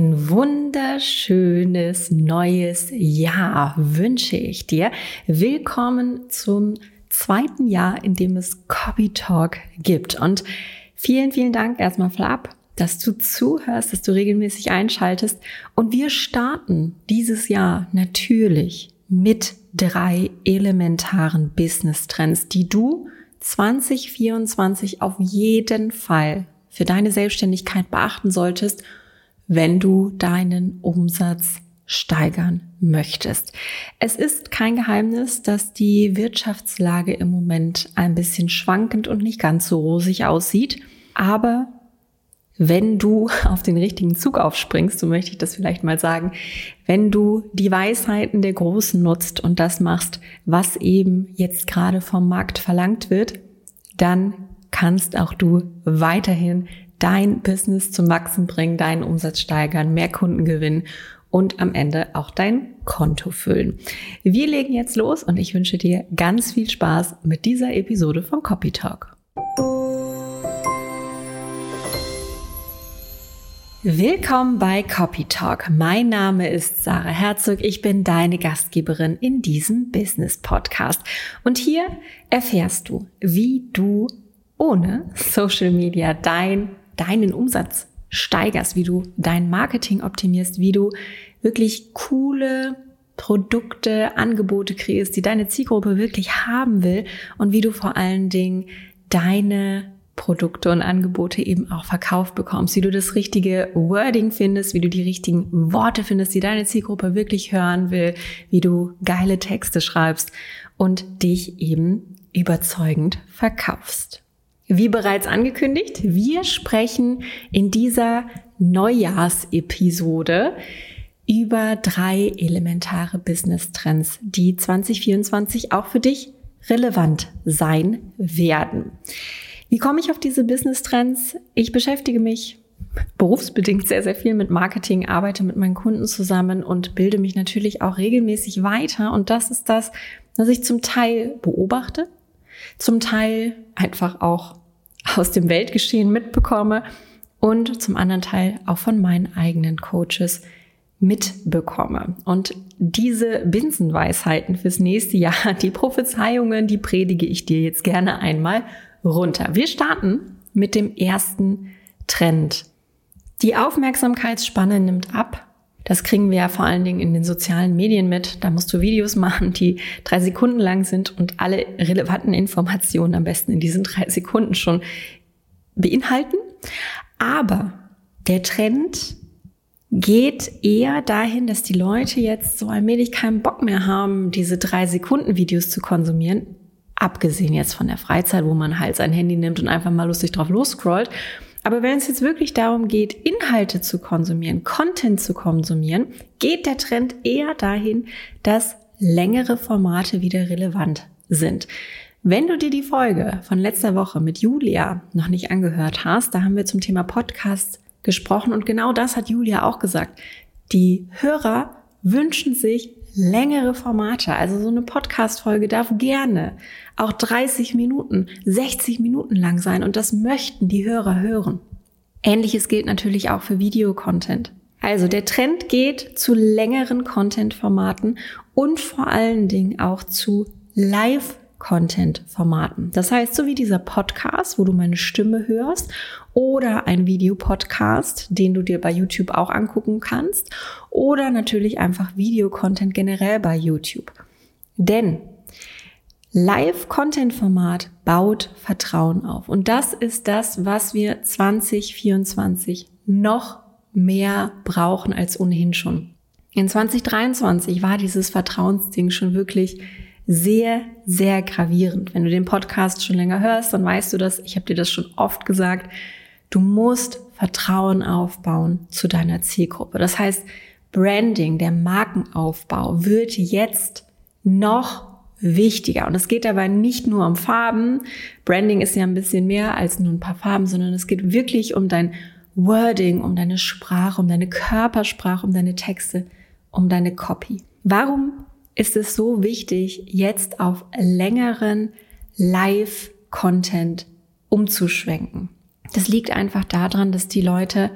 Ein wunderschönes neues Jahr wünsche ich dir. Willkommen zum zweiten Jahr, in dem es Copy Talk gibt. Und vielen, vielen Dank erstmal vorab, dass du zuhörst, dass du regelmäßig einschaltest. Und wir starten dieses Jahr natürlich mit drei elementaren Business Trends, die du 2024 auf jeden Fall für deine Selbstständigkeit beachten solltest, wenn du deinen Umsatz steigern möchtest. Es ist kein Geheimnis, dass die Wirtschaftslage im Moment ein bisschen schwankend und nicht ganz so rosig aussieht. Aber wenn du auf den richtigen Zug aufspringst, so möchte ich das vielleicht mal sagen, wenn du die Weisheiten der Großen nutzt und das machst, was eben jetzt gerade vom Markt verlangt wird, dann kannst auch du weiterhin dein Business zum Wachsen bringen, deinen Umsatz steigern, mehr Kunden gewinnen und am Ende auch dein Konto füllen. Wir legen jetzt los und ich wünsche dir ganz viel Spaß mit dieser Episode von Copy Talk. Willkommen bei Copy Talk. Mein Name ist Sarah Herzog. Ich bin deine Gastgeberin in diesem Business Podcast. Und hier erfährst du, wie du ohne Social Media dein, deinen Umsatz steigerst, wie du dein Marketing optimierst, wie du wirklich coole Produkte, Angebote kreierst, die deine Zielgruppe wirklich haben will und wie du vor allen Dingen deine Produkte und Angebote eben auch verkauft bekommst, wie du das richtige Wording findest, wie du die richtigen Worte findest, die deine Zielgruppe wirklich hören will, wie du geile Texte schreibst und dich eben überzeugend verkaufst. Wie bereits angekündigt, wir sprechen in dieser Neujahrsepisode über drei elementare Business Trends, die 2024 auch für dich relevant sein werden. Wie komme ich auf diese Business Trends? Ich beschäftige mich berufsbedingt sehr, sehr viel mit Marketing, arbeite mit meinen Kunden zusammen und bilde mich natürlich auch regelmäßig weiter. Und das ist das, was ich zum Teil beobachte, zum Teil einfach auch aus dem Weltgeschehen mitbekomme und zum anderen Teil auch von meinen eigenen Coaches mitbekomme. Und diese Binsenweisheiten fürs nächste Jahr, die Prophezeiungen, die predige ich dir jetzt gerne einmal runter. Wir starten mit dem ersten Trend. Die Aufmerksamkeitsspanne nimmt ab. Das kriegen wir ja vor allen Dingen in den sozialen Medien mit. Da musst du Videos machen, die drei Sekunden lang sind und alle relevanten Informationen am besten in diesen drei Sekunden schon beinhalten. Aber der Trend geht eher dahin, dass die Leute jetzt so allmählich keinen Bock mehr haben, diese drei Sekunden Videos zu konsumieren. Abgesehen jetzt von der Freizeit, wo man halt sein Handy nimmt und einfach mal lustig drauf losscrollt. Aber wenn es jetzt wirklich darum geht, Inhalte zu konsumieren, Content zu konsumieren, geht der Trend eher dahin, dass längere Formate wieder relevant sind. Wenn du dir die Folge von letzter Woche mit Julia noch nicht angehört hast, da haben wir zum Thema Podcast gesprochen und genau das hat Julia auch gesagt. Die Hörer wünschen sich längere Formate. Also so eine Podcast-Folge darf gerne auch 30 Minuten, 60 Minuten lang sein und das möchten die Hörer hören. Ähnliches gilt natürlich auch für Videocontent. Also der Trend geht zu längeren Content-Formaten und vor allen Dingen auch zu Live Content-Formaten. Das heißt, so wie dieser Podcast, wo du meine Stimme hörst, oder ein Videopodcast, den du dir bei YouTube auch angucken kannst, oder natürlich einfach Videocontent generell bei YouTube. Denn Live-Content-Format baut Vertrauen auf. Und das ist das, was wir 2024 noch mehr brauchen als ohnehin schon. In 2023 war dieses Vertrauensding schon wirklich sehr, sehr gravierend. Wenn du den Podcast schon länger hörst, dann weißt du das. Ich habe dir das schon oft gesagt. Du musst Vertrauen aufbauen zu deiner Zielgruppe. Das heißt, Branding, der Markenaufbau wird jetzt noch wichtiger. Und es geht dabei nicht nur um Farben. Branding ist ja ein bisschen mehr als nur ein paar Farben, sondern es geht wirklich um dein Wording, um deine Sprache, um deine Körpersprache, um deine Texte, um deine Copy. Warum ist es so wichtig, jetzt auf längeren Live-Content umzuschwenken. Das liegt einfach daran, dass die Leute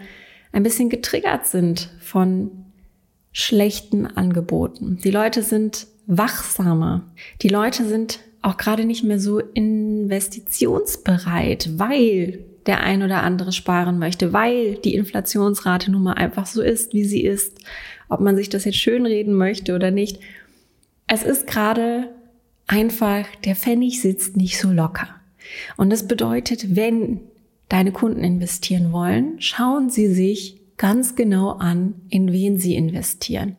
ein bisschen getriggert sind von schlechten Angeboten. Die Leute sind wachsamer. Die Leute sind auch gerade nicht mehr so investitionsbereit, weil der ein oder andere sparen möchte, weil die Inflationsrate nun mal einfach so ist, wie sie ist, ob man sich das jetzt schönreden möchte oder nicht. Es ist gerade einfach, der Pfennig sitzt nicht so locker. Und das bedeutet, wenn deine Kunden investieren wollen, schauen sie sich ganz genau an, in wen sie investieren.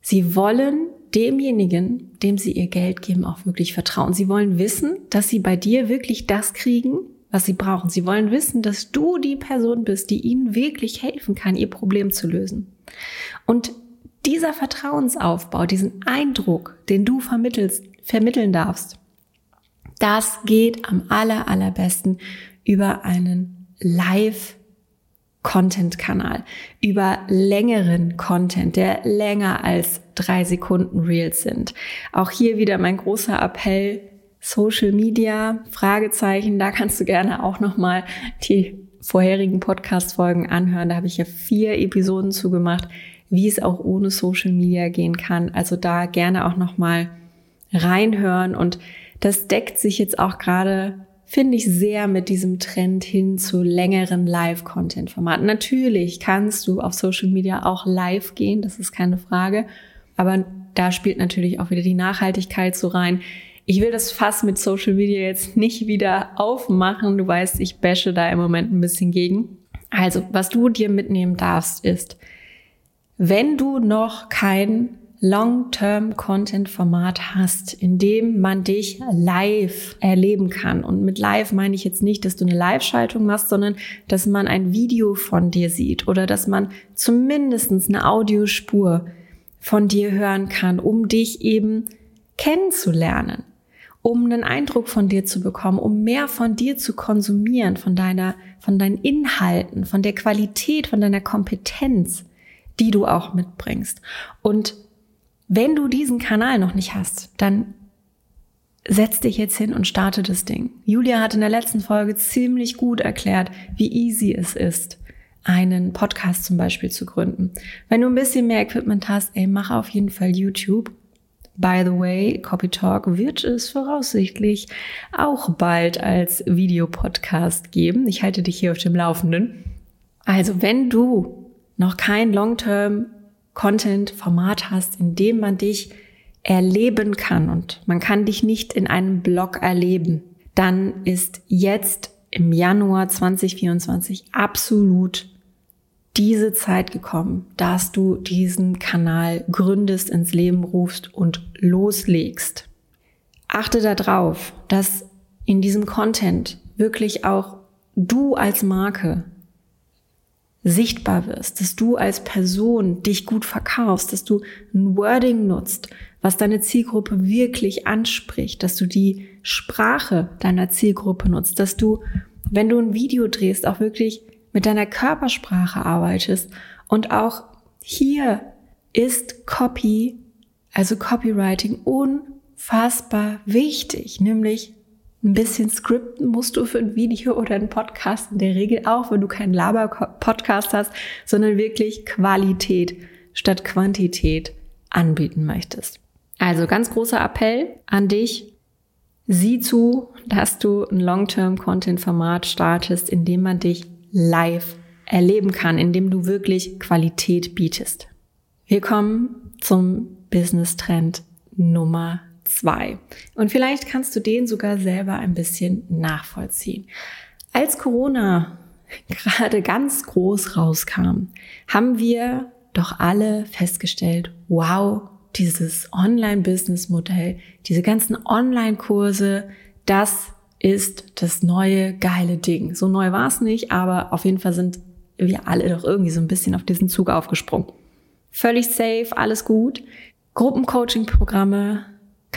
Sie wollen demjenigen, dem sie ihr Geld geben, auch wirklich vertrauen. Sie wollen wissen, dass sie bei dir wirklich das kriegen, was sie brauchen. Sie wollen wissen, dass du die Person bist, die ihnen wirklich helfen kann, ihr Problem zu lösen. Und dieser Vertrauensaufbau, diesen Eindruck, den du vermittelst, vermitteln darfst, das geht am aller, allerbesten über einen Live Content-Kanal, über längeren Content, der länger als drei Sekunden Reels sind. Auch hier wieder mein großer Appell, Social Media, Fragezeichen, da kannst du gerne auch nochmal die vorherigen Podcast-Folgen anhören. Da habe ich ja vier Episoden zugemacht, wie es auch ohne Social Media gehen kann. Also da gerne auch nochmal reinhören und das deckt sich jetzt auch gerade finde ich sehr mit diesem Trend hin zu längeren Live-Content-Formaten. Natürlich kannst du auf Social Media auch live gehen, das ist keine Frage. Aber da spielt natürlich auch wieder die Nachhaltigkeit so rein. Ich will das Fass mit Social Media jetzt nicht wieder aufmachen. Du weißt, ich bashe da im Moment ein bisschen gegen. Also, was du dir mitnehmen darfst, ist, wenn du noch kein Long-Term-Content-Format hast, in dem man dich live erleben kann. Und mit live meine ich jetzt nicht, dass du eine Live-Schaltung machst, sondern dass man ein Video von dir sieht oder dass man zumindest eine Audiospur von dir hören kann, um dich eben kennenzulernen, um einen Eindruck von dir zu bekommen, um mehr von dir zu konsumieren, von deiner, von deinen Inhalten, von der Qualität, von deiner Kompetenz, die du auch mitbringst. Und wenn du diesen Kanal noch nicht hast, dann setz dich jetzt hin und starte das Ding. Julia hat in der letzten Folge ziemlich gut erklärt, wie easy es ist, einen Podcast zum Beispiel zu gründen. Wenn du ein bisschen mehr Equipment hast, ey, mach auf jeden Fall YouTube. By the way, Copy Talk wird es voraussichtlich auch bald als Videopodcast geben. Ich halte dich hier auf dem Laufenden. Also, wenn du noch kein Long-Term Content-Format hast, in dem man dich erleben kann und man kann dich nicht in einem Blog erleben, dann ist jetzt im Januar 2024 absolut diese Zeit gekommen, dass du diesen Kanal gründest, ins Leben rufst und loslegst. Achte darauf, dass in diesem Content wirklich auch du als Marke sichtbar wirst, dass du als Person dich gut verkaufst, dass du ein Wording nutzt, was deine Zielgruppe wirklich anspricht, dass du die Sprache deiner Zielgruppe nutzt, dass du, wenn du ein Video drehst, auch wirklich mit deiner Körpersprache arbeitest und auch hier ist Copy, also Copywriting unfassbar wichtig, nämlich ein bisschen skripten musst du für ein Video oder einen Podcast in der Regel auch, wenn du keinen Laber-Podcast hast, sondern wirklich Qualität statt Quantität anbieten möchtest. Also ganz großer Appell an dich. Sieh zu, dass du ein Long-Term-Content-Format startest, in dem man dich live erleben kann, in dem du wirklich Qualität bietest. Wir kommen zum Business-Trend Nummer zwei. Und vielleicht kannst du den sogar selber ein bisschen nachvollziehen. Als Corona gerade ganz groß rauskam, haben wir doch alle festgestellt, wow, dieses Online-Business-Modell, diese ganzen Online-Kurse, das ist das neue geile Ding. So neu war es nicht, aber auf jeden Fall sind wir alle doch irgendwie so ein bisschen auf diesen Zug aufgesprungen. Völlig safe, alles gut. Gruppencoaching-Programme,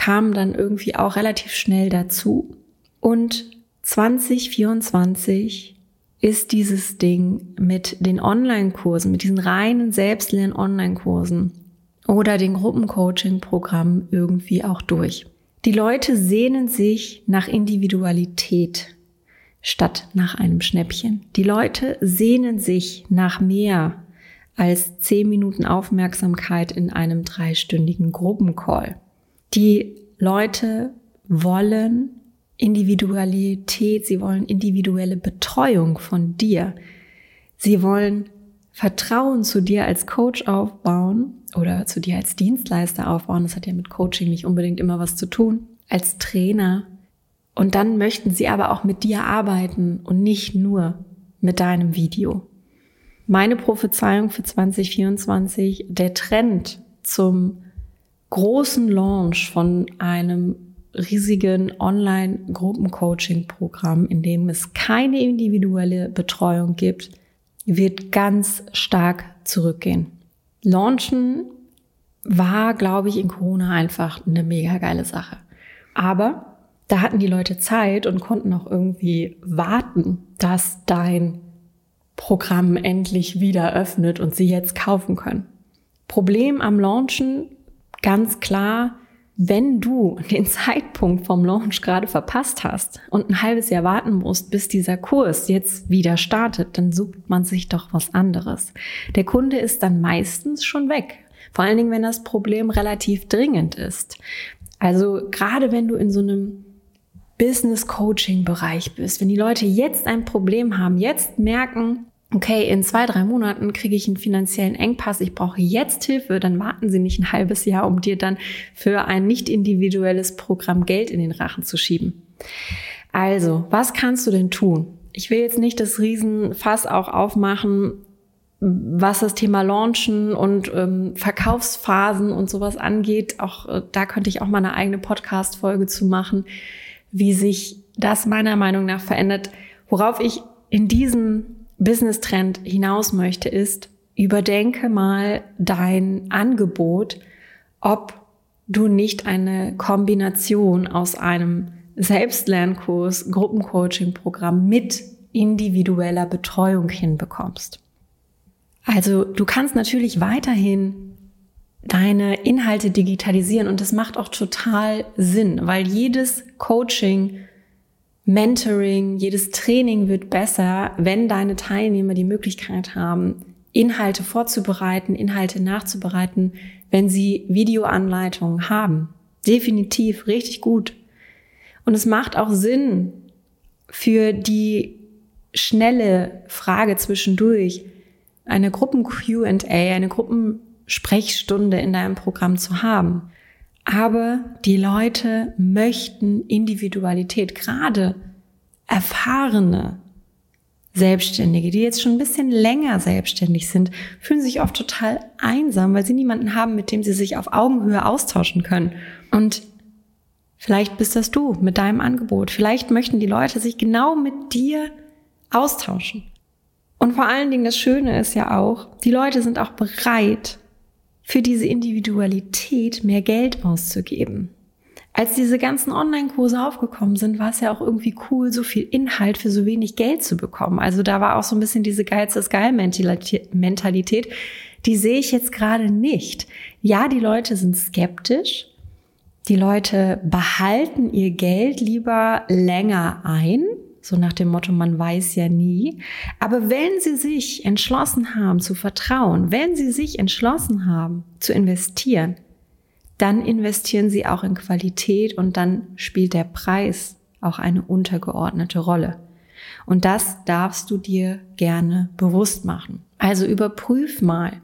kam dann irgendwie auch relativ schnell dazu. Und 2024 ist dieses Ding mit den Online-Kursen, mit diesen reinen selbstlern Online-Kursen oder den Gruppencoaching-Programmen irgendwie auch durch. Die Leute sehnen sich nach Individualität. statt nach einem Schnäppchen. Die Leute sehnen sich nach mehr als zehn Minuten Aufmerksamkeit in einem dreistündigen Gruppencall. Die Leute wollen Individualität, sie wollen individuelle Betreuung von dir. Sie wollen Vertrauen zu dir als Coach aufbauen oder zu dir als Dienstleister aufbauen. Das hat ja mit Coaching nicht unbedingt immer was zu tun. Als Trainer. Und dann möchten sie aber auch mit dir arbeiten und nicht nur mit deinem Video. Meine Prophezeiung für 2024, der Trend zum großen Launch von einem riesigen Online-Gruppencoaching-Programm, in dem es keine individuelle Betreuung gibt, wird ganz stark zurückgehen. Launchen war, glaube ich, in Corona einfach eine mega geile Sache. Aber da hatten die Leute Zeit und konnten auch irgendwie warten, dass dein Programm endlich wieder öffnet und sie jetzt kaufen können. Problem am Launchen, ganz klar, wenn du den Zeitpunkt vom Launch gerade verpasst hast und ein halbes Jahr warten musst, bis dieser Kurs jetzt wieder startet, dann sucht man sich doch was anderes. Der Kunde ist dann meistens schon weg. Vor allen Dingen, wenn das Problem relativ dringend ist. Also gerade wenn du in so einem Business Coaching Bereich bist, wenn die Leute jetzt ein Problem haben, jetzt merken, okay, in zwei, drei Monaten kriege ich einen finanziellen Engpass, ich brauche jetzt Hilfe, dann warten Sie nicht ein halbes Jahr, um dir dann für ein nicht individuelles Programm Geld in den Rachen zu schieben. Also, was kannst du denn tun? Ich will jetzt nicht das Riesenfass auch aufmachen, was das Thema Launchen und ähm, Verkaufsphasen und sowas angeht. Auch äh, da könnte ich auch mal eine eigene Podcast-Folge zu machen, wie sich das meiner Meinung nach verändert. Worauf ich in diesem Business-Trend hinaus möchte, ist, überdenke mal dein Angebot, ob du nicht eine Kombination aus einem Selbstlernkurs, Gruppencoaching-Programm mit individueller Betreuung hinbekommst. Also du kannst natürlich weiterhin deine Inhalte digitalisieren und das macht auch total Sinn, weil jedes Coaching Mentoring, jedes Training wird besser, wenn deine Teilnehmer die Möglichkeit haben, Inhalte vorzubereiten, Inhalte nachzubereiten, wenn sie Videoanleitungen haben. Definitiv richtig gut. Und es macht auch Sinn für die schnelle Frage zwischendurch, eine Gruppen-QA, eine Gruppensprechstunde in deinem Programm zu haben. Aber die Leute möchten Individualität, gerade erfahrene Selbstständige, die jetzt schon ein bisschen länger selbstständig sind, fühlen sich oft total einsam, weil sie niemanden haben, mit dem sie sich auf Augenhöhe austauschen können. Und vielleicht bist das du mit deinem Angebot. Vielleicht möchten die Leute sich genau mit dir austauschen. Und vor allen Dingen das Schöne ist ja auch, die Leute sind auch bereit, für diese Individualität mehr Geld auszugeben. Als diese ganzen Online-Kurse aufgekommen sind, war es ja auch irgendwie cool, so viel Inhalt für so wenig Geld zu bekommen. Also da war auch so ein bisschen diese Geiz ist geil Mentalität. Die sehe ich jetzt gerade nicht. Ja, die Leute sind skeptisch. Die Leute behalten ihr Geld lieber länger ein, so nach dem Motto, man weiß ja nie. Aber wenn Sie sich entschlossen haben zu vertrauen, wenn Sie sich entschlossen haben zu investieren, dann investieren Sie auch in Qualität und dann spielt der Preis auch eine untergeordnete Rolle. Und das darfst du dir gerne bewusst machen. Also überprüf mal,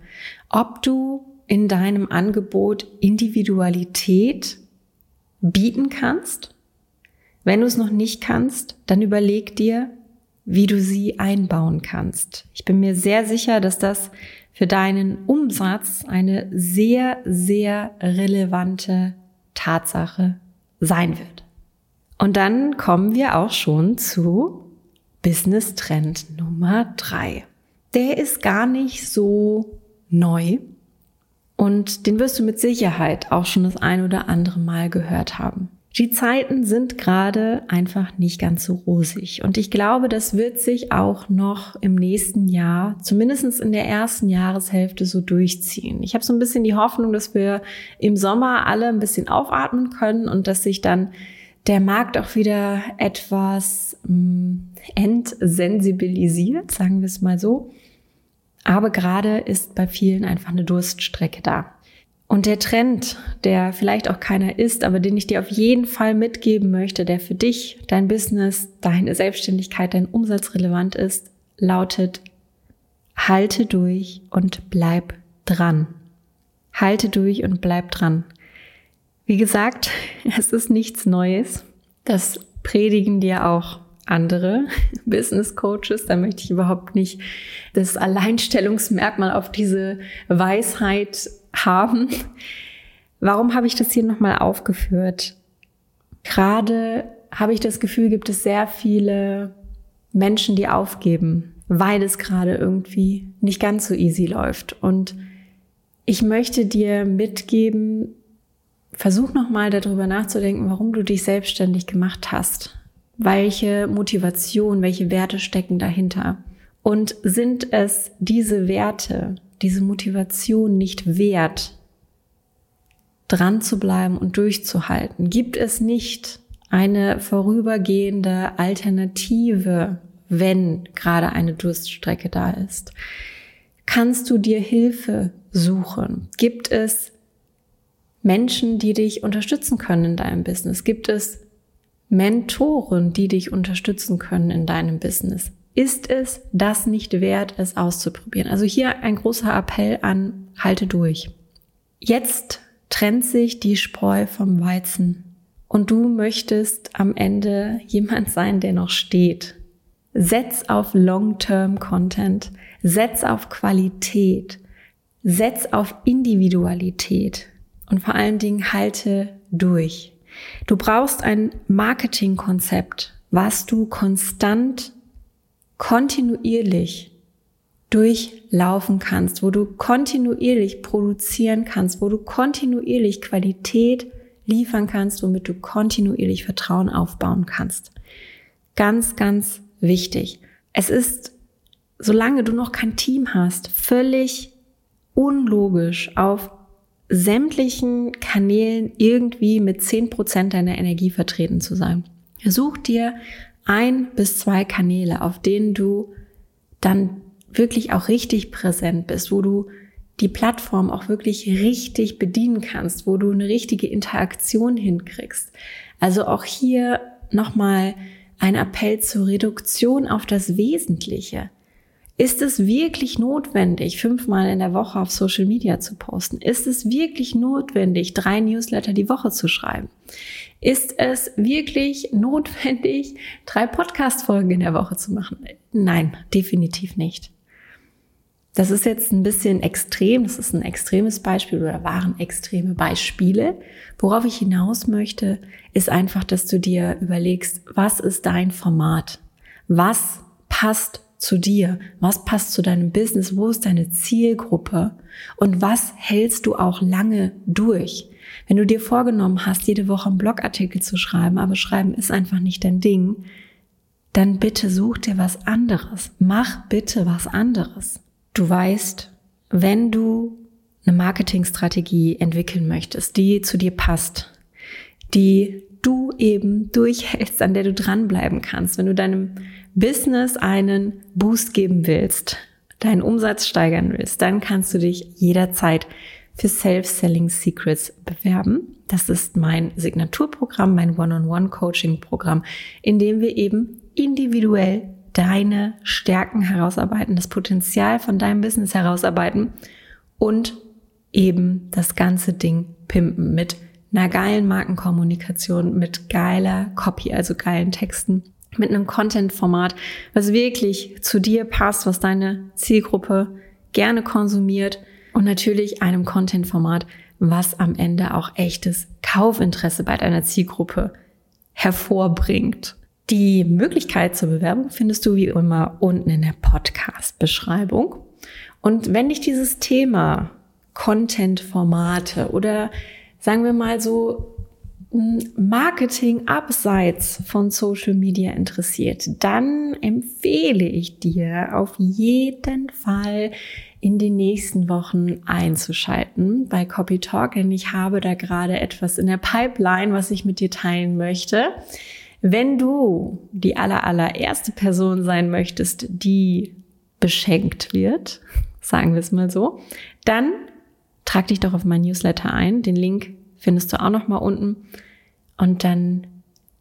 ob du in deinem Angebot Individualität bieten kannst wenn du es noch nicht kannst, dann überleg dir, wie du sie einbauen kannst. Ich bin mir sehr sicher, dass das für deinen Umsatz eine sehr, sehr relevante Tatsache sein wird. Und dann kommen wir auch schon zu Business Trend Nummer drei. Der ist gar nicht so neu und den wirst du mit Sicherheit auch schon das ein oder andere Mal gehört haben. Die Zeiten sind gerade einfach nicht ganz so rosig. Und ich glaube, das wird sich auch noch im nächsten Jahr, zumindest in der ersten Jahreshälfte, so durchziehen. Ich habe so ein bisschen die Hoffnung, dass wir im Sommer alle ein bisschen aufatmen können und dass sich dann der Markt auch wieder etwas mh, mm, entsensibilisiert, sagen wir es mal so. Aber gerade ist bei vielen einfach eine Durststrecke da. Und der Trend, der vielleicht auch keiner ist, aber den ich dir auf jeden Fall mitgeben möchte, der für dich, dein Business, deine Selbstständigkeit, dein Umsatz relevant ist, lautet, halte durch und bleib dran. Halte durch und bleib dran. Wie gesagt, es ist nichts Neues. Das predigen dir auch andere Business Coaches. Da möchte ich überhaupt nicht das Alleinstellungsmerkmal auf diese Weisheit haben. Warum habe ich das hier nochmal aufgeführt? Gerade habe ich das Gefühl, gibt es sehr viele Menschen, die aufgeben, weil es gerade irgendwie nicht ganz so easy läuft. Und ich möchte dir mitgeben, versuch nochmal darüber nachzudenken, warum du dich selbstständig gemacht hast. Welche Motivation, welche Werte stecken dahinter? Und sind es diese Werte, diese Motivation nicht wert, dran zu bleiben und durchzuhalten? Gibt es nicht eine vorübergehende Alternative, wenn gerade eine Durststrecke da ist? Kannst du dir Hilfe suchen? Gibt es Menschen, die dich unterstützen können in deinem Business? Gibt es Mentoren, die dich unterstützen können in deinem Business? Ist es das nicht wert, es auszuprobieren? Also hier ein großer Appell an, halte durch. Jetzt trennt sich die Spreu vom Weizen und du möchtest am Ende jemand sein, der noch steht. Setz auf Long-Term-Content, setz auf Qualität, setz auf Individualität und vor allen Dingen halte durch. Du brauchst ein Marketingkonzept, was du konstant kontinuierlich durchlaufen kannst, wo du kontinuierlich produzieren kannst, wo du kontinuierlich Qualität liefern kannst, womit du kontinuierlich Vertrauen aufbauen kannst. Ganz, ganz wichtig. Es ist, solange du noch kein Team hast, völlig unlogisch auf sämtlichen Kanälen irgendwie mit zehn Prozent deiner Energie vertreten zu sein. Such dir ein bis zwei Kanäle, auf denen du dann wirklich auch richtig präsent bist, wo du die Plattform auch wirklich richtig bedienen kannst, wo du eine richtige Interaktion hinkriegst. Also auch hier nochmal ein Appell zur Reduktion auf das Wesentliche. Ist es wirklich notwendig, fünfmal in der Woche auf Social Media zu posten? Ist es wirklich notwendig, drei Newsletter die Woche zu schreiben? Ist es wirklich notwendig, drei Podcast-Folgen in der Woche zu machen? Nein, definitiv nicht. Das ist jetzt ein bisschen extrem, das ist ein extremes Beispiel oder waren extreme Beispiele. Worauf ich hinaus möchte, ist einfach, dass du dir überlegst, was ist dein Format? Was passt zu dir? Was passt zu deinem Business? Wo ist deine Zielgruppe? Und was hältst du auch lange durch? Wenn du dir vorgenommen hast, jede Woche einen Blogartikel zu schreiben, aber schreiben ist einfach nicht dein Ding, dann bitte such dir was anderes. Mach bitte was anderes. Du weißt, wenn du eine Marketingstrategie entwickeln möchtest, die zu dir passt, die du eben durchhältst, an der du dranbleiben kannst, wenn du deinem Business einen Boost geben willst, deinen Umsatz steigern willst, dann kannst du dich jederzeit für Self-Selling Secrets bewerben. Das ist mein Signaturprogramm, mein One-on-One-Coaching-Programm, in dem wir eben individuell deine Stärken herausarbeiten, das Potenzial von deinem Business herausarbeiten und eben das ganze Ding pimpen mit einer geilen Markenkommunikation, mit geiler Copy, also geilen Texten mit einem Content-Format, was wirklich zu dir passt, was deine Zielgruppe gerne konsumiert und natürlich einem Content-Format, was am Ende auch echtes Kaufinteresse bei deiner Zielgruppe hervorbringt. Die Möglichkeit zur Bewerbung findest du wie immer unten in der Podcast-Beschreibung. Und wenn dich dieses Thema Content-Formate oder sagen wir mal so Marketing abseits von Social Media interessiert, dann empfehle ich dir auf jeden Fall in den nächsten Wochen einzuschalten bei Copy Talk, denn ich habe da gerade etwas in der Pipeline, was ich mit dir teilen möchte. Wenn du die aller, allererste Person sein möchtest, die beschenkt wird, sagen wir es mal so, dann trag dich doch auf mein Newsletter ein. Den Link findest du auch noch mal unten. Und dann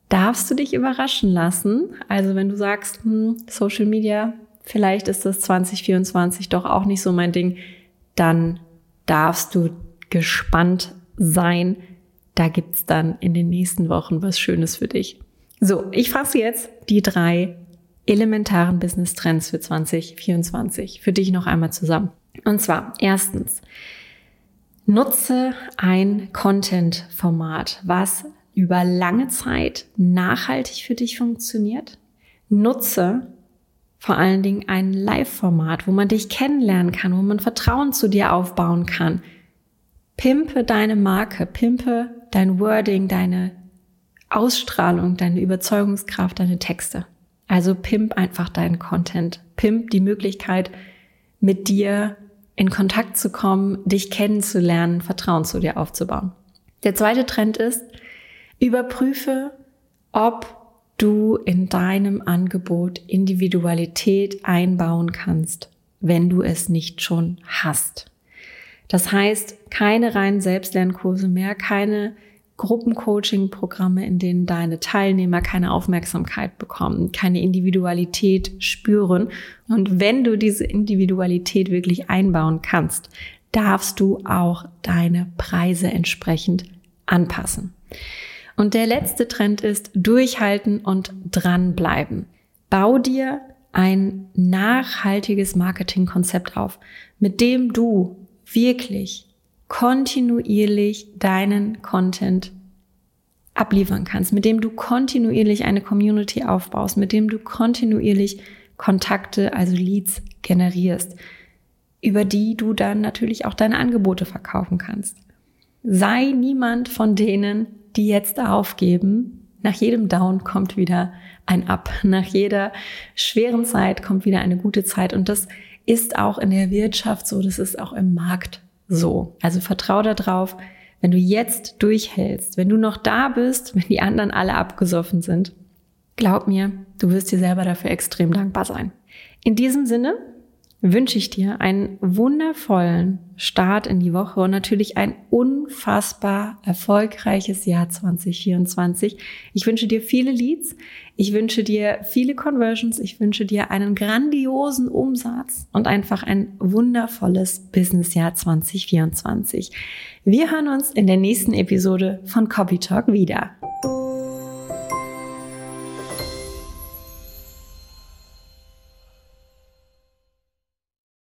darfst du dich überraschen lassen. Also wenn du sagst, hm, Social Media, vielleicht ist das 2024 doch auch nicht so mein Ding, dann darfst du gespannt sein. Da gibt's dann in den nächsten Wochen was Schönes für dich. So, ich fasse jetzt die drei elementaren Business Trends für 2024 für dich noch einmal zusammen. Und zwar erstens, nutze ein Content-Format, was über lange Zeit nachhaltig für dich funktioniert. Nutze vor allen Dingen ein Live-Format, wo man dich kennenlernen kann, wo man Vertrauen zu dir aufbauen kann. Pimpe deine Marke, pimpe dein Wording, deine Ausstrahlung, deine Überzeugungskraft, deine Texte. Also pimp einfach deinen Content. Pimp die Möglichkeit, mit dir in Kontakt zu kommen, dich kennenzulernen, Vertrauen zu dir aufzubauen. Der zweite Trend ist, überprüfe, ob du in deinem Angebot Individualität einbauen kannst, wenn du es nicht schon hast. Das heißt, keine reinen Selbstlernkurse mehr, keine Gruppencoaching-Programme, in denen deine Teilnehmer keine Aufmerksamkeit bekommen, keine Individualität spüren. Und wenn du diese Individualität wirklich einbauen kannst, darfst du auch deine Preise entsprechend anpassen. Und der letzte Trend ist durchhalten und dranbleiben. Bau dir ein nachhaltiges Marketingkonzept auf, mit dem du wirklich kontinuierlich deinen Content abliefern kannst, mit dem du kontinuierlich eine Community aufbaust, mit dem du kontinuierlich Kontakte, also Leads generierst, über die du dann natürlich auch deine Angebote verkaufen kannst. Sei niemand von denen, die jetzt aufgeben. Nach jedem Down kommt wieder ein Up. Nach jeder schweren Zeit kommt wieder eine gute Zeit. Und das ist auch in der Wirtschaft so, das ist auch im Markt so. Also vertrau darauf, wenn du jetzt durchhältst, wenn du noch da bist, wenn die anderen alle abgesoffen sind, glaub mir, du wirst dir selber dafür extrem dankbar sein. In diesem Sinne wünsche ich dir einen wundervollen Start in die Woche und natürlich ein unfassbar erfolgreiches Jahr 2024. Ich wünsche dir viele Leads, ich wünsche dir viele Conversions, ich wünsche dir einen grandiosen Umsatz und einfach ein wundervolles Businessjahr 2024. Wir hören uns in der nächsten Episode von Copy Talk wieder.